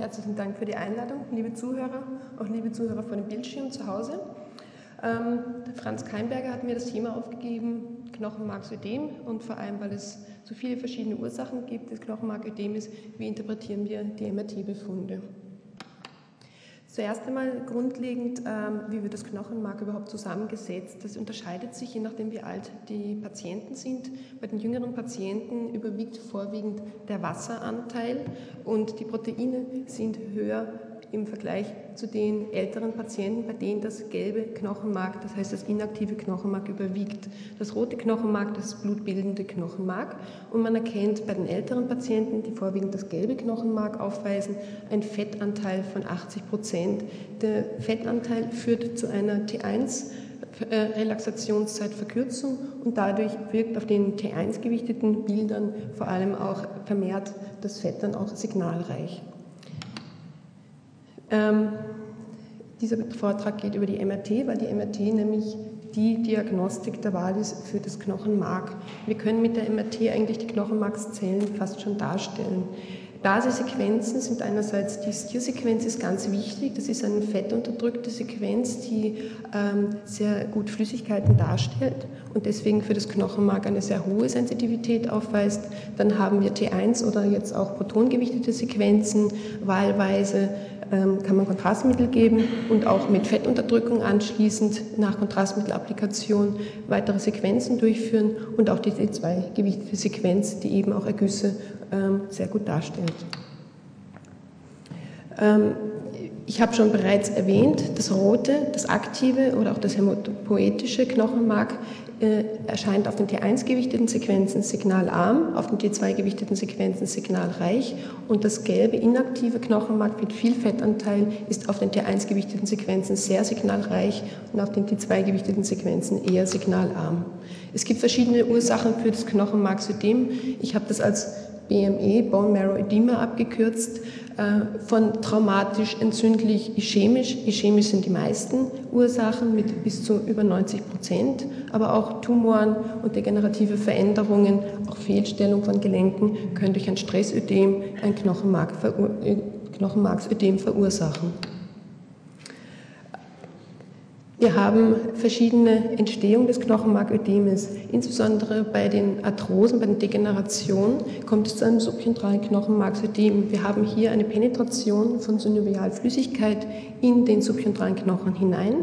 Herzlichen Dank für die Einladung, liebe Zuhörer, auch liebe Zuhörer vor dem Bildschirm zu Hause. Ähm, Franz Keimberger hat mir das Thema aufgegeben, Knochenmarksödem und vor allem, weil es so viele verschiedene Ursachen gibt des Knochenmarködems, wie interpretieren wir die MRT-Befunde. Zuerst einmal grundlegend, ähm, wie wird das Knochenmark überhaupt zusammengesetzt? Das unterscheidet sich, je nachdem, wie alt die Patienten sind. Bei den jüngeren Patienten überwiegt vorwiegend der Wasseranteil und die Proteine sind höher im Vergleich zu den älteren Patienten, bei denen das gelbe Knochenmark, das heißt das inaktive Knochenmark überwiegt. Das rote Knochenmark, das blutbildende Knochenmark. Und man erkennt bei den älteren Patienten, die vorwiegend das gelbe Knochenmark aufweisen, einen Fettanteil von 80 Prozent. Der Fettanteil führt zu einer T1 äh, Relaxationszeitverkürzung und dadurch wirkt auf den T1 gewichteten Bildern vor allem auch vermehrt das Fett dann auch signalreich. Ähm, dieser Vortrag geht über die MRT, weil die MRT nämlich die Diagnostik der Wahl ist für das Knochenmark. Wir können mit der MRT eigentlich die Knochenmarkszellen fast schon darstellen. Basesequenzen sind einerseits die Stir-Sequenz ist ganz wichtig. Das ist eine fettunterdrückte Sequenz, die ähm, sehr gut Flüssigkeiten darstellt und deswegen für das Knochenmark eine sehr hohe Sensitivität aufweist. Dann haben wir T1 oder jetzt auch protongewichtete Sequenzen, wahlweise ähm, kann man Kontrastmittel geben und auch mit Fettunterdrückung anschließend nach Kontrastmittelapplikation weitere Sequenzen durchführen und auch die T2-gewichtete Sequenz, die eben auch Ergüsse sehr gut darstellt. Ähm, ich habe schon bereits erwähnt, das rote, das aktive oder auch das hämatopoetische Knochenmark äh, erscheint auf den T1 gewichteten Sequenzen signalarm, auf den T2 gewichteten Sequenzen signalreich und das gelbe inaktive Knochenmark mit viel Fettanteil ist auf den T1 gewichteten Sequenzen sehr signalreich und auf den T2 gewichteten Sequenzen eher signalarm. Es gibt verschiedene Ursachen für das Knochenmarksödem. Ich habe das als BME, Bone Marrow Edema abgekürzt, äh, von traumatisch, entzündlich, ischämisch. Ischämisch sind die meisten Ursachen mit bis zu über 90 Prozent, aber auch Tumoren und degenerative Veränderungen, auch Fehlstellung von Gelenken können durch ein Stressödem ein Knochenmark, äh, Knochenmarksödem verursachen. Wir haben verschiedene Entstehungen des Knochenmarködemes. Insbesondere bei den Arthrosen, bei den Degenerationen kommt es zu einem subchentralen Knochenmarksödem. Wir haben hier eine Penetration von Synovialflüssigkeit in den subchentralen Knochen hinein.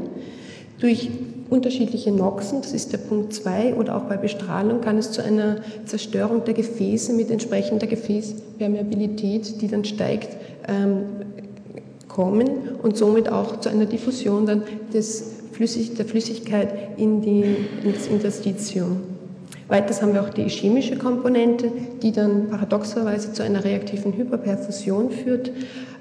Durch unterschiedliche Noxen, das ist der Punkt 2, oder auch bei Bestrahlung kann es zu einer Zerstörung der Gefäße mit entsprechender Gefäßpermeabilität, die dann steigt, ähm, kommen und somit auch zu einer Diffusion dann des Flüssig, der Flüssigkeit in die, ins Interstitium. Weiters haben wir auch die chemische Komponente, die dann paradoxerweise zu einer reaktiven Hyperperfusion führt.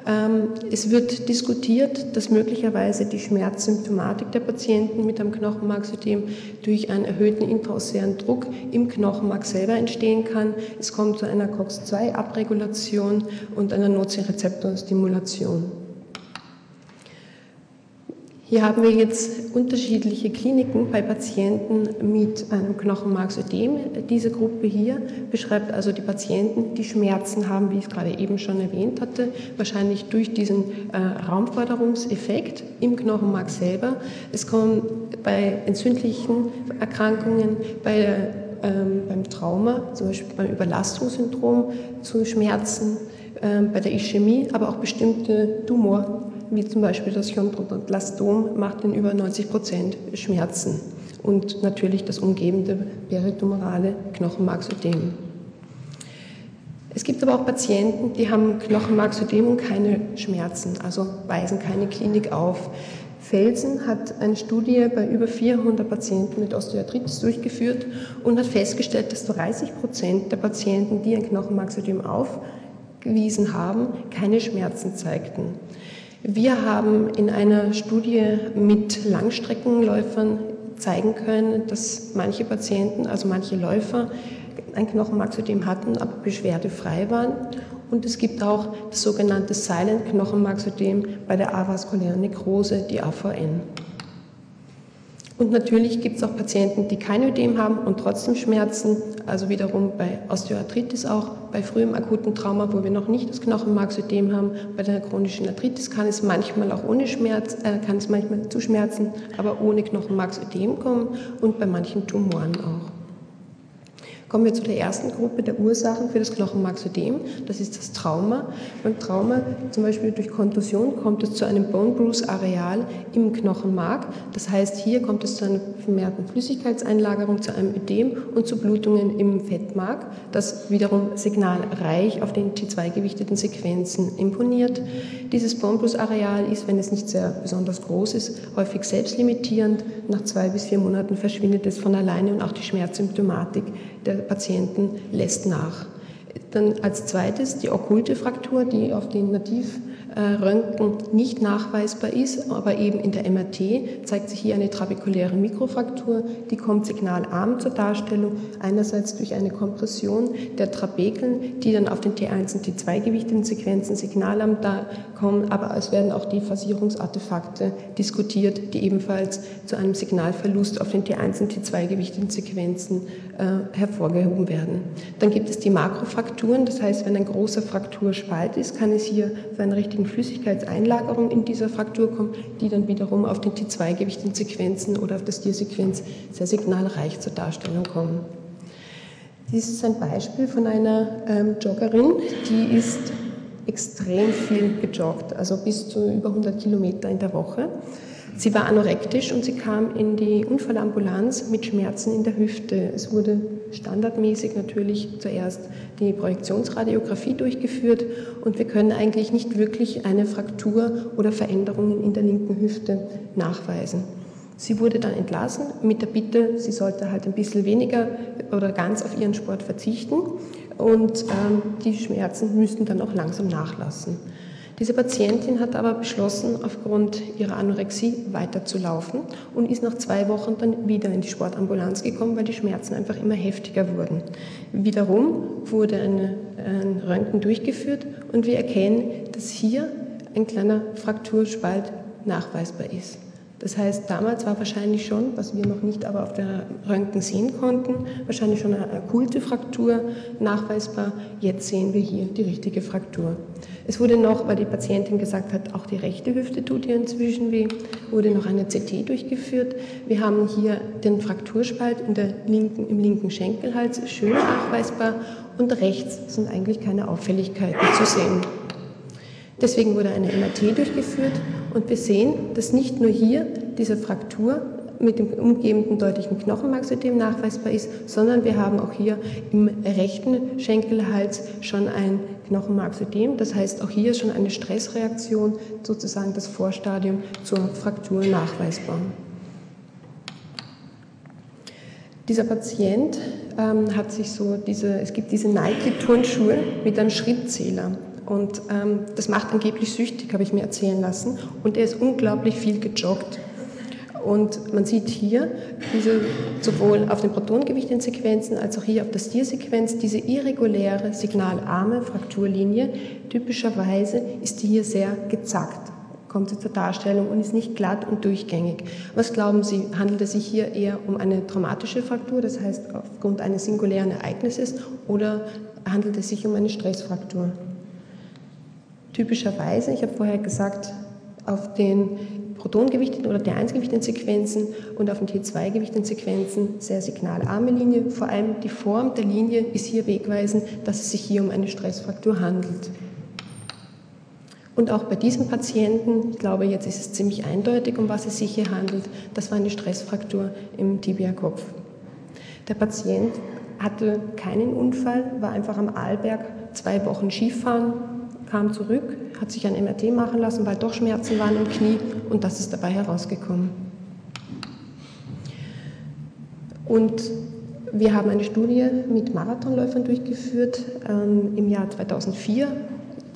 Ähm, es wird diskutiert, dass möglicherweise die Schmerzsymptomatik der Patienten mit einem Knochenmarksystem durch einen erhöhten intraosären Druck im Knochenmark selber entstehen kann. Es kommt zu einer COX-2-Abregulation und einer Nozirezeptorstimulation. Hier haben wir jetzt unterschiedliche Kliniken bei Patienten mit einem Knochenmarksödem. Diese Gruppe hier beschreibt also die Patienten, die Schmerzen haben, wie ich es gerade eben schon erwähnt hatte, wahrscheinlich durch diesen äh, Raumforderungseffekt im Knochenmark selber. Es kommt bei entzündlichen Erkrankungen, bei, ähm, beim Trauma, zum Beispiel beim Überlastungssyndrom zu Schmerzen, äh, bei der Ischämie, aber auch bestimmte Tumor wie zum Beispiel das Chondrodonblastom, macht in über 90 Prozent Schmerzen und natürlich das umgebende peritumorale Knochenmarksödem. Es gibt aber auch Patienten, die haben Knochenmarksödem und keine Schmerzen, also weisen keine Klinik auf. Felsen hat eine Studie bei über 400 Patienten mit Osteoarthritis durchgeführt und hat festgestellt, dass 30 Prozent der Patienten, die ein Knochenmarksödem aufgewiesen haben, keine Schmerzen zeigten. Wir haben in einer Studie mit Langstreckenläufern zeigen können, dass manche Patienten, also manche Läufer, ein Knochenmarksödem hatten, aber beschwerdefrei waren. Und es gibt auch das sogenannte Silent Knochenmarksödem bei der avaskulären Nekrose, die AVN. Und natürlich gibt es auch Patienten, die kein Ödem haben und trotzdem Schmerzen. Also wiederum bei Osteoarthritis auch, bei frühem akuten Trauma, wo wir noch nicht das Knochenmarksödem haben. Bei der chronischen Arthritis kann es manchmal auch ohne Schmerz, äh, kann es manchmal zu Schmerzen, aber ohne Knochenmarksödem kommen und bei manchen Tumoren auch. Kommen wir zu der ersten Gruppe der Ursachen für das Knochenmarksödem. Das ist das Trauma. Beim Trauma, zum Beispiel durch Kontusion, kommt es zu einem Bone Bruise Areal im Knochenmark. Das heißt, hier kommt es zu einer vermehrten Flüssigkeitseinlagerung, zu einem Ödem und zu Blutungen im Fettmark, das wiederum signalreich auf den T2-gewichteten Sequenzen imponiert. Dieses Bone Bruise Areal ist, wenn es nicht sehr besonders groß ist, häufig selbstlimitierend. Nach zwei bis vier Monaten verschwindet es von alleine und auch die Schmerzsymptomatik der Patienten lässt nach. Dann als zweites die okkulte Fraktur, die auf den Nativ Röntgen nicht nachweisbar ist, aber eben in der MRT zeigt sich hier eine trabekuläre Mikrofraktur, die kommt signalarm zur Darstellung, einerseits durch eine Kompression der Trabekeln, die dann auf den T1 und T2 gewichteten Sequenzen signalarm da kommen, aber es werden auch die Phasierungsartefakte diskutiert, die ebenfalls zu einem Signalverlust auf den T1 und T2 gewichteten Sequenzen äh, hervorgehoben werden. Dann gibt es die Makrofrakturen, das heißt, wenn ein großer Frakturspalt ist, kann es hier zu einer richtigen Flüssigkeitseinlagerung in dieser Fraktur kommt, die dann wiederum auf den T2-gewichteten Sequenzen oder auf das Tiersequenz sehr signalreich zur Darstellung kommen. Dies ist ein Beispiel von einer ähm, Joggerin, die ist extrem viel gejoggt, also bis zu über 100 Kilometer in der Woche. Sie war anorektisch und sie kam in die Unfallambulanz mit Schmerzen in der Hüfte. Es wurde standardmäßig natürlich zuerst die Projektionsradiographie durchgeführt und wir können eigentlich nicht wirklich eine Fraktur oder Veränderungen in der linken Hüfte nachweisen. Sie wurde dann entlassen mit der Bitte, sie sollte halt ein bisschen weniger oder ganz auf ihren Sport verzichten und ähm, die Schmerzen müssten dann auch langsam nachlassen. Diese Patientin hat aber beschlossen, aufgrund ihrer Anorexie weiterzulaufen und ist nach zwei Wochen dann wieder in die Sportambulanz gekommen, weil die Schmerzen einfach immer heftiger wurden. Wiederum wurde eine, ein Röntgen durchgeführt und wir erkennen, dass hier ein kleiner Frakturspalt nachweisbar ist. Das heißt, damals war wahrscheinlich schon, was wir noch nicht aber auf der Röntgen sehen konnten, wahrscheinlich schon eine okkulte Fraktur nachweisbar. Jetzt sehen wir hier die richtige Fraktur. Es wurde noch, weil die Patientin gesagt hat, auch die rechte Hüfte tut ihr inzwischen weh, wurde noch eine CT durchgeführt. Wir haben hier den Frakturspalt in der linken, im linken Schenkelhals schön nachweisbar und rechts sind eigentlich keine Auffälligkeiten zu sehen. Deswegen wurde eine MRT durchgeführt und wir sehen, dass nicht nur hier diese Fraktur mit dem umgebenden deutlichen Knochenmarksödem nachweisbar ist, sondern wir haben auch hier im rechten Schenkelhals schon ein Knochenmarksödem. Das heißt, auch hier ist schon eine Stressreaktion, sozusagen das Vorstadium zur Fraktur nachweisbar. Dieser Patient ähm, hat sich so diese, es gibt diese Nike-Turnschuhe mit einem Schrittzähler. Und ähm, das macht angeblich süchtig, habe ich mir erzählen lassen. Und er ist unglaublich viel gejoggt. Und man sieht hier diese, sowohl auf den Sequenzen als auch hier auf der Stiersequenz diese irreguläre signalarme Frakturlinie. Typischerweise ist die hier sehr gezackt, kommt sie zur Darstellung und ist nicht glatt und durchgängig. Was glauben Sie, handelt es sich hier eher um eine traumatische Fraktur, das heißt aufgrund eines singulären Ereignisses, oder handelt es sich um eine Stressfraktur? Typischerweise, ich habe vorher gesagt, auf den Protongewichteten oder T1-gewichteten Sequenzen und auf den T2-gewichteten Sequenzen sehr signalarme Linie. Vor allem die Form der Linie ist hier wegweisend, dass es sich hier um eine Stressfraktur handelt. Und auch bei diesem Patienten, ich glaube, jetzt ist es ziemlich eindeutig, um was es sich hier handelt, das war eine Stressfraktur im Tibia-Kopf. Der Patient hatte keinen Unfall, war einfach am Arlberg zwei Wochen Skifahren, kam zurück, hat sich ein MRT machen lassen, weil doch Schmerzen waren im Knie und das ist dabei herausgekommen. Und wir haben eine Studie mit Marathonläufern durchgeführt ähm, im Jahr 2004.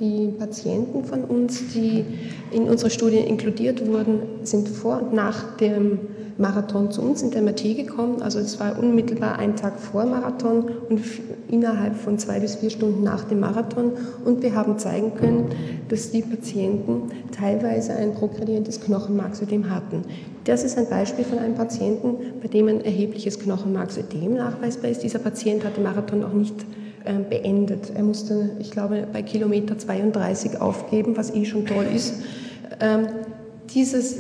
Die Patienten von uns, die in unsere Studie inkludiert wurden, sind vor und nach dem Marathon zu uns in der MRT gekommen. Also es war unmittelbar ein Tag vor Marathon und innerhalb von zwei bis vier Stunden nach dem Marathon. Und wir haben zeigen können, dass die Patienten teilweise ein progredientes Knochenmarksödem hatten. Das ist ein Beispiel von einem Patienten, bei dem ein erhebliches Knochenmarksödem nachweisbar ist. Dieser Patient hat den Marathon auch nicht beendet. Er musste, ich glaube, bei Kilometer 32 aufgeben, was eh schon toll ist. Ähm, dieses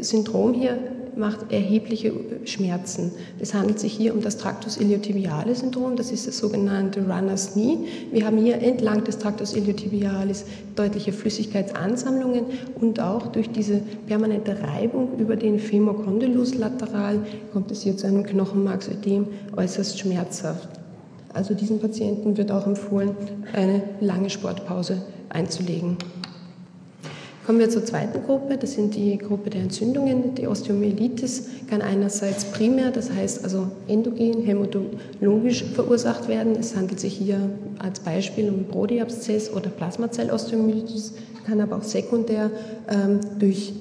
Syndrom hier macht erhebliche Schmerzen. Es handelt sich hier um das Tractus iliotibialis Syndrom, das ist das sogenannte Runner's Knee. Wir haben hier entlang des Tractus iliotibialis deutliche Flüssigkeitsansammlungen und auch durch diese permanente Reibung über den Femorcondylus lateral kommt es hier zu einem Knochenmarksödem äußerst schmerzhaft. Also diesen Patienten wird auch empfohlen, eine lange Sportpause einzulegen. Kommen wir zur zweiten Gruppe, das sind die Gruppe der Entzündungen. Die Osteomyelitis kann einerseits primär, das heißt also endogen, hämatologisch verursacht werden. Es handelt sich hier als Beispiel um Brody-Abszess oder Plasmazellosteomyelitis, kann aber auch sekundär ähm, durch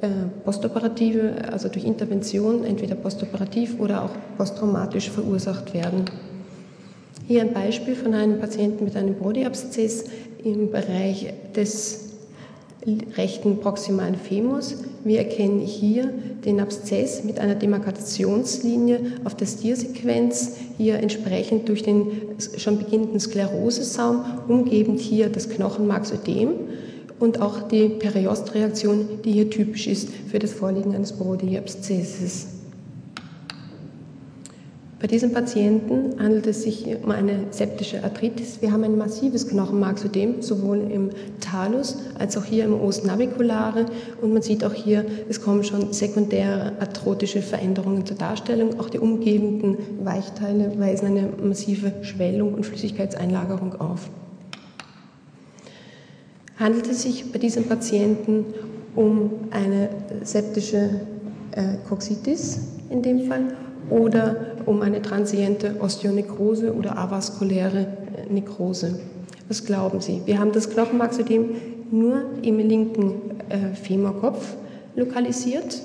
äh, postoperative, also durch Intervention, entweder postoperativ oder auch posttraumatisch verursacht werden. Hier ein Beispiel von einem Patienten mit einem Brody-Abszess im Bereich des rechten proximalen Femurs. Wir erkennen hier den Abszess mit einer Demarkationslinie auf der Stiersequenz, hier entsprechend durch den schon beginnenden Sklerosesaum, umgebend hier das Knochenmarksödem und auch die Periostreaktion, die hier typisch ist für das Vorliegen eines Brody-Abszesses. Bei diesem Patienten handelt es sich um eine septische Arthritis. Wir haben ein massives Knochenmarksödem, sowohl im Talus als auch hier im Os naviculare. Und man sieht auch hier, es kommen schon sekundäre arthrotische Veränderungen zur Darstellung. Auch die umgebenden Weichteile weisen eine massive Schwellung und Flüssigkeitseinlagerung auf. Handelt es sich bei diesem Patienten um eine septische äh, Coxitis in dem Fall oder um eine transiente Osteonekrose oder avaskuläre äh, Nekrose. Was glauben Sie? Wir haben das Knochenmarksödem nur im linken äh, Femorkopf lokalisiert.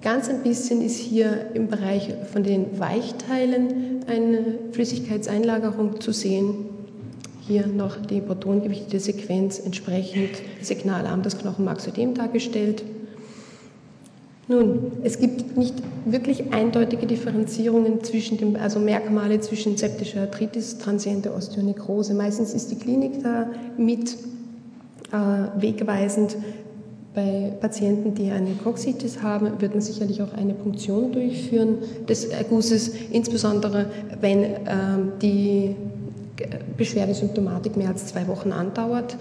Ganz ein bisschen ist hier im Bereich von den Weichteilen eine Flüssigkeitseinlagerung zu sehen. Hier noch die protongewichtete Sequenz entsprechend signalarm das Knochenmarksödem dargestellt. Nun, es gibt nicht wirklich eindeutige Differenzierungen zwischen dem, also Merkmale zwischen septischer Arthritis, transiente Osteonekrose. Meistens ist die Klinik da mit äh, wegweisend. Bei Patienten, die eine Coxitis haben, wird man sicherlich auch eine Punktion durchführen des Ergusses, insbesondere wenn äh, die Beschwerdesymptomatik mehr als zwei Wochen andauert.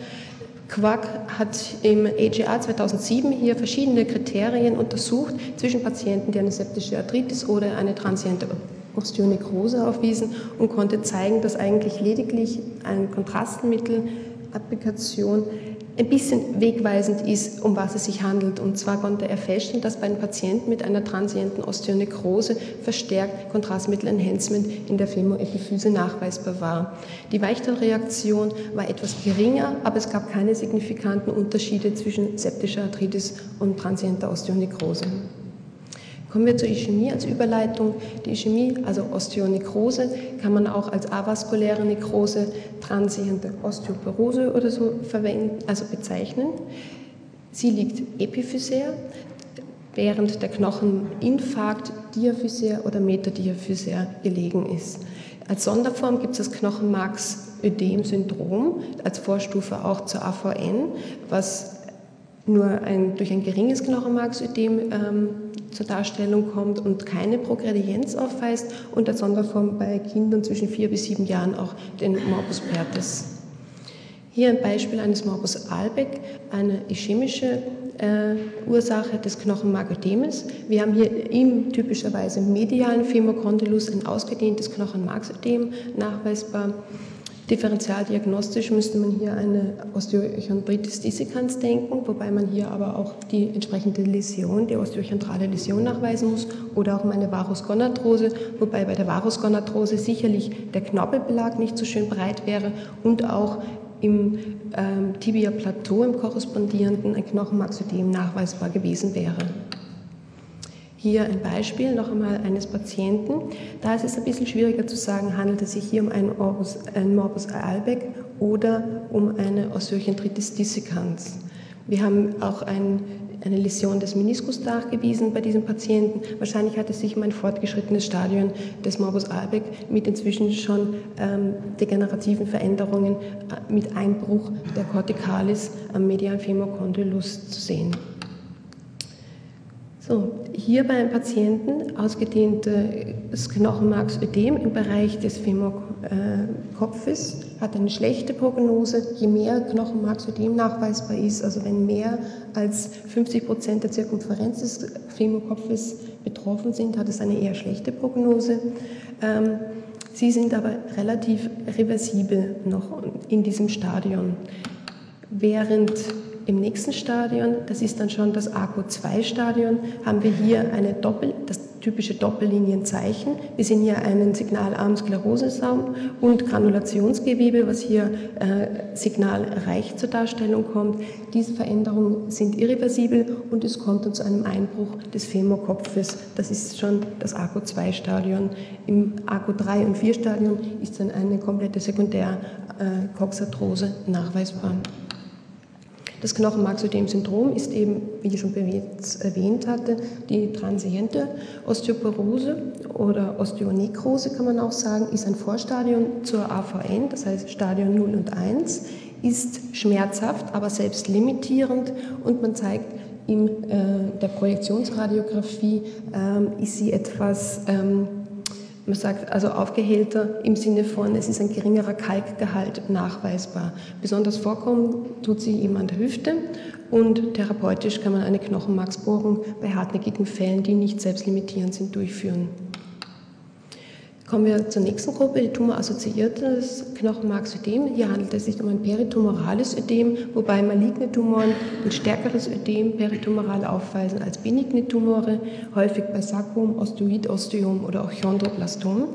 Quack hat im AGA 2007 hier verschiedene Kriterien untersucht zwischen Patienten, die eine septische Arthritis oder eine transiente Osteonekrose aufwiesen und konnte zeigen, dass eigentlich lediglich ein Kontrastmittelapplikation ein bisschen wegweisend ist, um was es sich handelt. Und zwar konnte er feststellen, dass bei einem Patienten mit einer transienten Osteonekrose verstärkt Kontrastmittel-Enhancement in der Femoepiphyse nachweisbar war. Die Weichteilreaktion war etwas geringer, aber es gab keine signifikanten Unterschiede zwischen septischer Arthritis und transienter Osteonekrose. Kommen wir zur Ischämie als Überleitung. Die Ischämie, also Osteonekrose, kann man auch als avaskuläre Nekrose, transiente Osteoporose oder so verwenden, also bezeichnen. Sie liegt epiphysär, während der Knocheninfarkt diaphysär oder metadiaphysär gelegen ist. Als Sonderform gibt es das Knochenmarksödem-Syndrom, als Vorstufe auch zur AVN, was nur ein, durch ein geringes Knochenmarksödem ähm, zur Darstellung kommt und keine Progredienz aufweist und als Sonderform bei Kindern zwischen vier bis sieben Jahren auch den Morbus Pertes. Hier ein Beispiel eines Morbus Albeck, eine ischämische äh, Ursache des Knochenmarködemes. Wir haben hier im typischerweise medialen Femokondylus ein ausgedehntes Knochenmarksödem nachweisbar Differentialdiagnostisch müsste man hier eine Osteochondritis dissecans denken, wobei man hier aber auch die entsprechende Läsion, die osteochondrale Läsion nachweisen muss oder auch eine Varusgonatrose, wobei bei der Varusgonatrose sicherlich der Knorpelbelag nicht so schön breit wäre und auch im ähm, Tibia-Plateau, im korrespondierenden, ein Knochenmarksödem nachweisbar gewesen wäre. Hier ein Beispiel noch einmal eines Patienten. Da ist es ein bisschen schwieriger zu sagen, handelt es sich hier um einen Morbus, einen Morbus Albeck oder um eine Osteochondritis dissecans. Wir haben auch ein, eine Läsion des Meniskus nachgewiesen bei diesem Patienten. Wahrscheinlich hat es sich um ein fortgeschrittenes Stadion des Morbus Albeck mit inzwischen schon ähm, degenerativen Veränderungen äh, mit Einbruch der Corticalis am medialen Femorcondylus zu sehen. So, hier bei einem Patienten ausgedehntes Knochenmarksödem im Bereich des Femorkopfes hat eine schlechte Prognose. Je mehr Knochenmarksödem nachweisbar ist, also wenn mehr als 50 Prozent der Zirkumferenz des Femorkopfes betroffen sind, hat es eine eher schlechte Prognose. Ähm, sie sind aber relativ reversibel noch in diesem Stadion. Während im nächsten Stadion, das ist dann schon das ACO2-Stadion, haben wir hier eine Doppel, das typische Doppellinienzeichen. Wir sehen hier einen signalarmen Sklerosesaum und Granulationsgewebe, was hier äh, signalreich zur Darstellung kommt. Diese Veränderungen sind irreversibel und es kommt dann zu einem Einbruch des Femorkopfes. Das ist schon das ACO2-Stadion. Im ACO3 und 4-Stadion ist dann eine komplette Sekundärkoxarthrose äh, nachweisbar. Das Knochenmarksödem-Syndrom ist eben, wie ich schon erwähnt hatte, die transiente Osteoporose oder Osteonekrose kann man auch sagen, ist ein Vorstadium zur AVN, das heißt Stadion 0 und 1, ist schmerzhaft, aber selbst limitierend und man zeigt in äh, der Projektionsradiographie, äh, ist sie etwas ähm, man sagt also aufgehellter im Sinne von, es ist ein geringerer Kalkgehalt nachweisbar. Besonders vorkommen tut sie ihm an der Hüfte und therapeutisch kann man eine Knochenmarksbohrung bei hartnäckigen Fällen, die nicht selbstlimitierend sind, durchführen. Kommen wir zur nächsten Gruppe, die tumorassoziiertes Knochenmarksödem. Hier handelt es sich um ein peritumorales Ödem, wobei maligne Tumoren ein stärkeres Ödem peritumoral aufweisen als benigne Tumore, häufig bei Sarkom, Osteoid, Osteom oder auch Chondroblastom.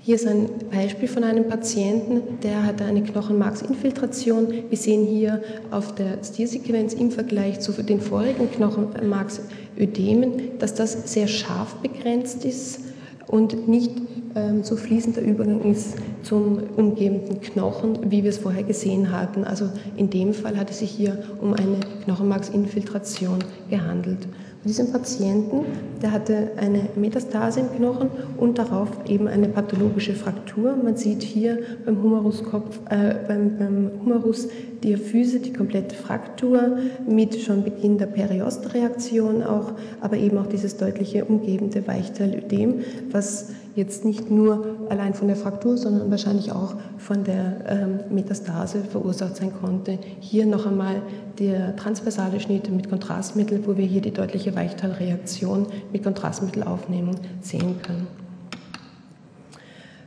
Hier ist ein Beispiel von einem Patienten, der hatte eine Knochenmarksinfiltration. Wir sehen hier auf der Stiersequenz im Vergleich zu den vorigen Knochenmarksödemen, dass das sehr scharf begrenzt ist und nicht ähm, so fließender Übergang ist zum umgebenden Knochen, wie wir es vorher gesehen hatten. Also in dem Fall hat es sich hier um eine Knochenmarksinfiltration gehandelt. Diesem Patienten, der hatte eine Metastase im Knochen und darauf eben eine pathologische Fraktur. Man sieht hier beim Humeruskopf, äh, beim, beim Humerus Diaphyse die komplette Fraktur mit schon Beginn der Periostreaktion auch, aber eben auch dieses deutliche umgebende Weichteilödem, was jetzt nicht nur allein von der Fraktur, sondern wahrscheinlich auch von der ähm, Metastase verursacht sein konnte. Hier noch einmal der transversale Schnitt mit Kontrastmittel, wo wir hier die deutliche Weichteilreaktion mit Kontrastmittelaufnehmung sehen können.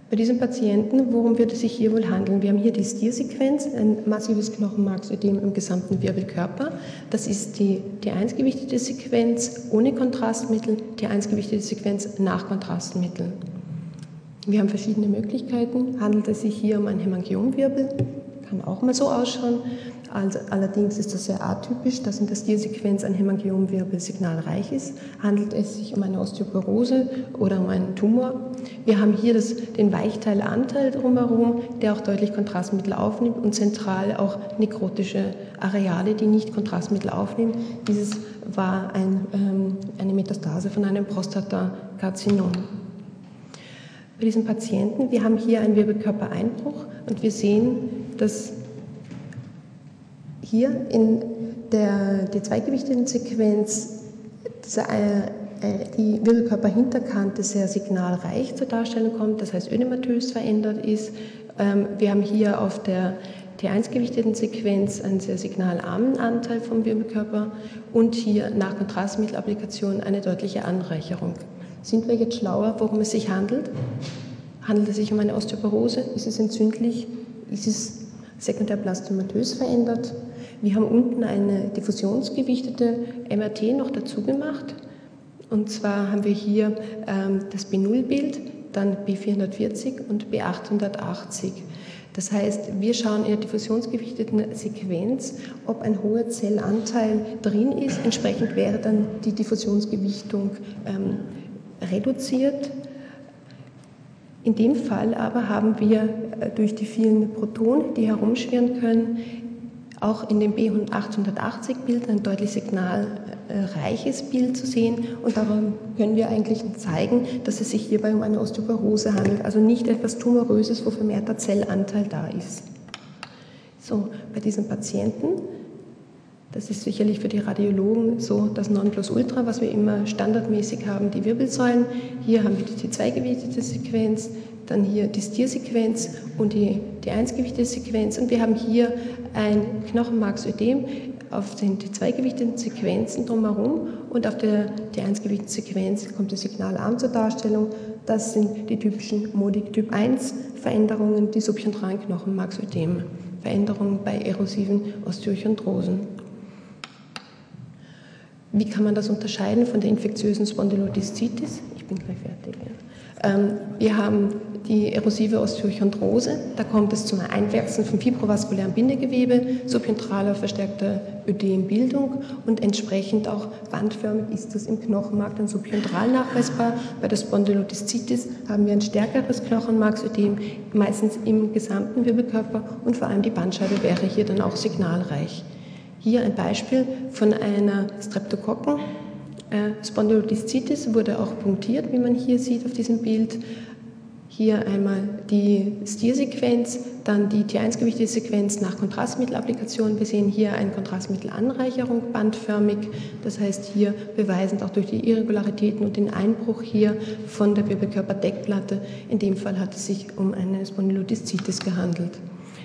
Bei diesem Patienten, worum wird es sich hier wohl handeln? Wir haben hier die Stiersequenz, ein massives Knochenmarksödem im gesamten Wirbelkörper. Das ist die, die einsgewichtete Sequenz ohne Kontrastmittel, die einsgewichtete Sequenz nach Kontrastmitteln. Wir haben verschiedene Möglichkeiten. Handelt es sich hier um einen Hämangiomwirbel? Kann auch mal so ausschauen. Also, allerdings ist das sehr atypisch, dass in der Stilsequenz ein Hämangiomwirbel signalreich ist. Handelt es sich um eine Osteoporose oder um einen Tumor? Wir haben hier das, den Weichteilanteil drumherum, der auch deutlich Kontrastmittel aufnimmt und zentral auch nekrotische Areale, die nicht Kontrastmittel aufnehmen. Dieses war ein, ähm, eine Metastase von einem Prostatakarzinom bei diesem Patienten. Wir haben hier einen Wirbelkörpereinbruch und wir sehen, dass hier in der, der zweigewichteten Sequenz äh, die Wirbelkörperhinterkante sehr signalreich zur Darstellung kommt, das heißt ödematös verändert ist. Ähm, wir haben hier auf der T1-gewichteten Sequenz einen sehr signalarmen Anteil vom Wirbelkörper und hier nach Kontrastmittelapplikation eine deutliche Anreicherung. Sind wir jetzt schlauer, worum es sich handelt? Handelt es sich um eine Osteoporose? Ist es entzündlich? ist es sekundärblastomatös verändert. Wir haben unten eine diffusionsgewichtete MRT noch dazu gemacht. Und zwar haben wir hier ähm, das B0-Bild, dann B440 und B880. Das heißt, wir schauen in der diffusionsgewichteten Sequenz, ob ein hoher Zellanteil drin ist. Entsprechend wäre dann die Diffusionsgewichtung ähm, reduziert. In dem Fall aber haben wir äh, durch die vielen Protonen, die herumschwirren können, auch in dem B880-Bild ein deutlich signalreiches Bild zu sehen. Und daran können wir eigentlich zeigen, dass es sich hierbei um eine Osteoporose handelt, also nicht etwas Tumoröses, wo vermehrter Zellanteil da ist. So, bei diesem Patienten das ist sicherlich für die Radiologen so das Nonplusultra, was wir immer standardmäßig haben, die Wirbelsäulen. Hier haben wir die T2-gewichtete Sequenz, dann hier die Stiersequenz und die T1-gewichtete Sequenz. Und wir haben hier ein Knochenmarksödem auf den T2-gewichteten Sequenzen drumherum und auf der T1-gewichteten Sequenz kommt das Signalarm zur Darstellung. Das sind die typischen Modik Typ 1 Veränderungen, die subchondralen Knochenmarksödeme. Veränderungen bei erosiven Osteochondrosen. Wie kann man das unterscheiden von der infektiösen Spondylodiszitis? Ich bin gleich fertig. Ja. Ähm, wir haben die erosive Osteochondrose. Da kommt es zum Einwachsen von fibrovaskulären Bindegewebe, subventraler verstärkter Ödembildung und entsprechend auch bandförmig ist das im Knochenmark dann subchondral nachweisbar. Bei der Spondylodiszitis haben wir ein stärkeres Knochenmarksödem, meistens im gesamten Wirbelkörper und vor allem die Bandscheibe wäre hier dann auch signalreich. Hier ein Beispiel von einer Streptokokken. Äh, Spondylodiszitis wurde auch punktiert, wie man hier sieht auf diesem Bild. Hier einmal die Stiersequenz, dann die T1-gewichtete Sequenz nach Kontrastmittelapplikation. Wir sehen hier eine Kontrastmittelanreicherung bandförmig, das heißt hier beweisend auch durch die Irregularitäten und den Einbruch hier von der Wirbelkörperdeckplatte. In dem Fall hat es sich um eine Spondylodiszitis gehandelt.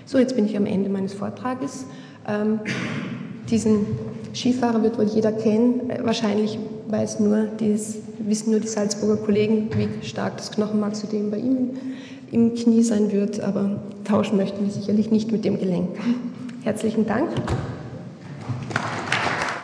So, jetzt bin ich am Ende meines Vortrages. Ähm, diesen Skifahrer wird wohl jeder kennen. Äh, wahrscheinlich weiß nur dies, wissen nur die Salzburger Kollegen, wie stark das Knochenmarksödem bei ihm im Knie sein wird. Aber tauschen möchten wir sicherlich nicht mit dem Gelenk. Herzlichen Dank.